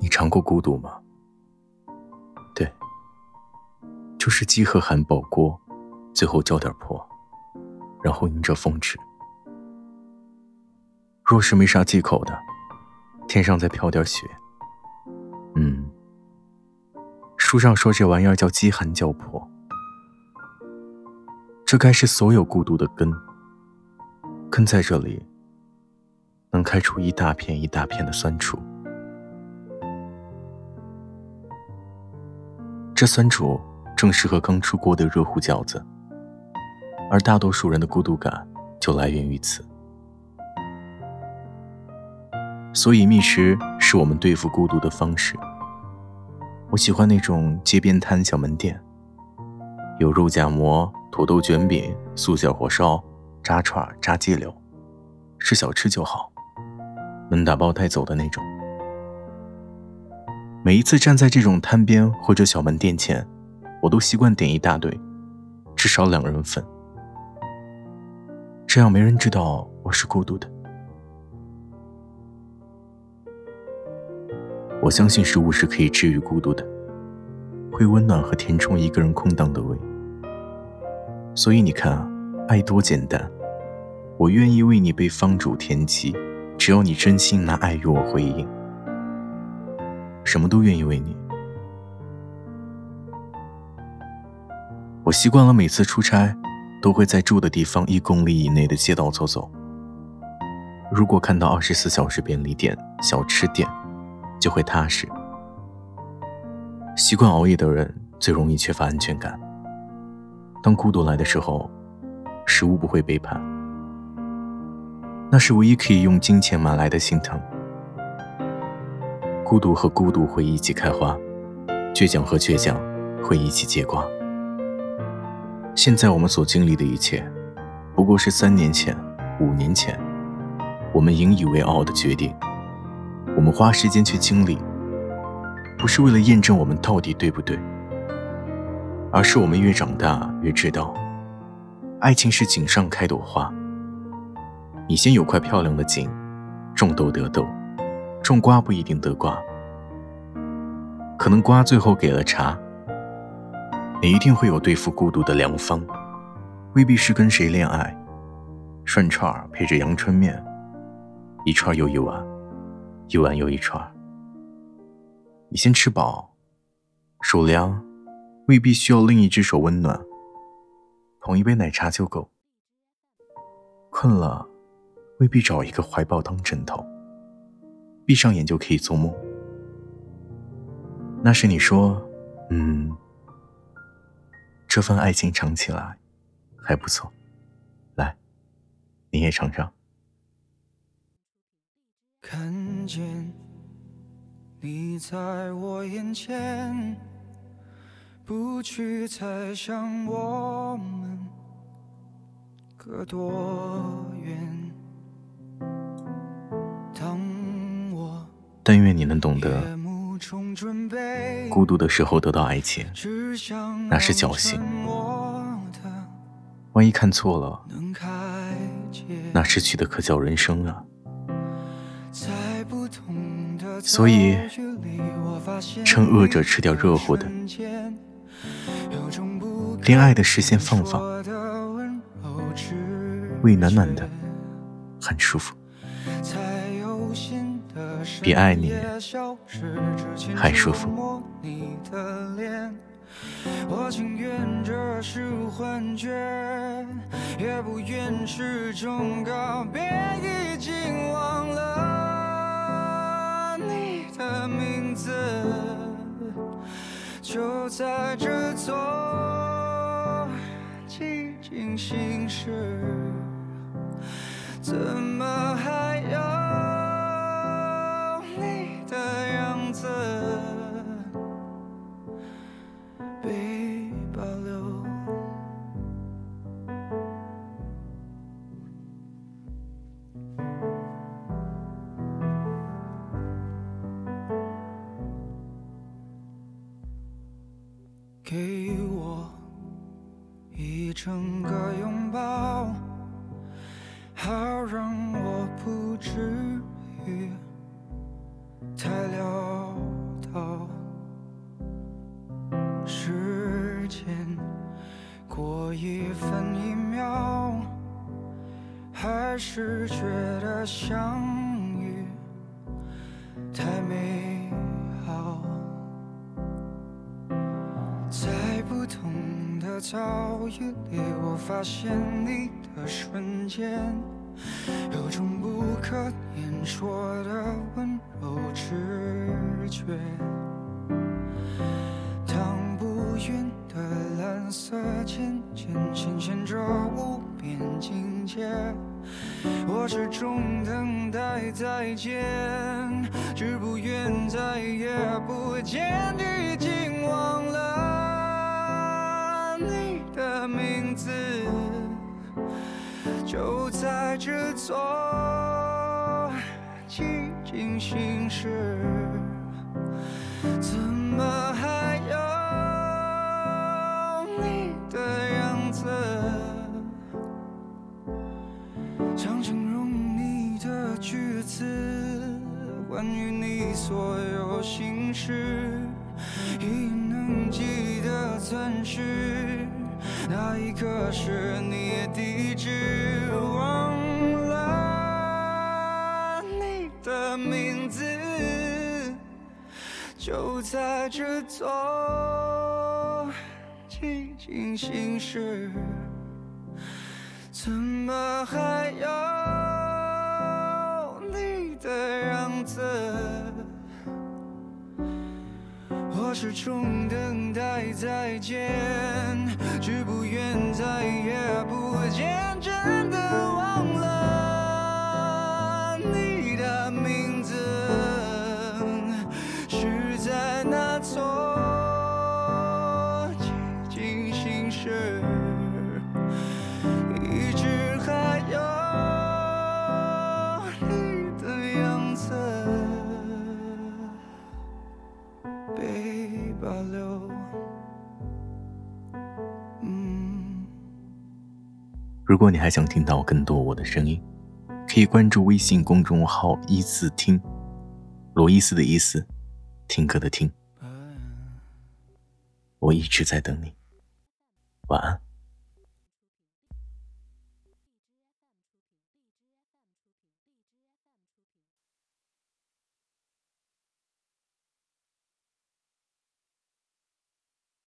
你尝过孤独吗？对，就是饥和寒保锅，最后浇点破，然后迎着风吃。若是没啥忌口的，天上再飘点雪。嗯，书上说这玩意儿叫饥寒交迫，这该是所有孤独的根。根在这里，能开出一大片一大片的酸楚。这酸楚正适合刚出锅的热乎饺子，而大多数人的孤独感就来源于此。所以，觅食是我们对付孤独的方式。我喜欢那种街边摊小门店，有肉夹馍、土豆卷饼、素馅火烧、炸串、炸鸡柳，是小吃就好，能打包带走的那种。每一次站在这种摊边或者小门店前，我都习惯点一大堆，至少两人份，这样没人知道我是孤独的。我相信食物是可以治愈孤独的，会温暖和填充一个人空荡的胃。所以你看啊，爱多简单，我愿意为你被方煮填鸡，只要你真心拿爱与我回应。什么都愿意为你。我习惯了每次出差，都会在住的地方一公里以内的街道走走。如果看到二十四小时便利店、小吃店，就会踏实。习惯熬夜的人最容易缺乏安全感。当孤独来的时候，食物不会背叛，那是唯一可以用金钱买来的心疼。孤独和孤独会一起开花，倔强和倔强会一起结瓜。现在我们所经历的一切，不过是三年前、五年前，我们引以为傲的决定。我们花时间去经历，不是为了验证我们到底对不对，而是我们越长大越知道，爱情是井上开朵花。你先有块漂亮的井，种豆得豆。种瓜不一定得瓜，可能瓜最后给了茶。你一定会有对付孤独的良方，未必是跟谁恋爱，涮串配着阳春面，一串又一碗，一碗又一串。你先吃饱，手凉，未必需要另一只手温暖，捧一杯奶茶就够。困了，未必找一个怀抱当枕头。闭上眼就可以做梦。那时你说：“嗯，这份爱情尝起来还不错。”来，你也尝尝。看见你在我眼前，不去猜想我们隔多远。但愿你能懂得，孤独的时候得到爱情，那是侥幸；万一看错了，那失去的可叫人生啊！所以，趁饿着吃点热乎的，恋爱的事先放放，胃暖暖的，很舒服。比爱你还舒服。我情愿这是幻觉，也不愿是种告别，已经忘了你的名字，就在这座寂静心事，怎么还是觉得相遇太美好，在不同的遭遇里，我发现你的瞬间，有种不可言说的温柔直觉。云的蓝色渐渐显现着无边境界，我始终等待再见，只不愿再也不见，已经忘了你的名字，就在这座寂静心事，怎么想形容你的句子，关于你所有心事，已能记得暂时，那一刻是你地址，忘了你的名字，就在这座清醒时。怎么还有你的样子？我始终等待再见，静心事。如果你还想听到更多我的声音，可以关注微信公众号“一字听”，罗伊斯的意思，听歌的听。我一直在等你，晚安。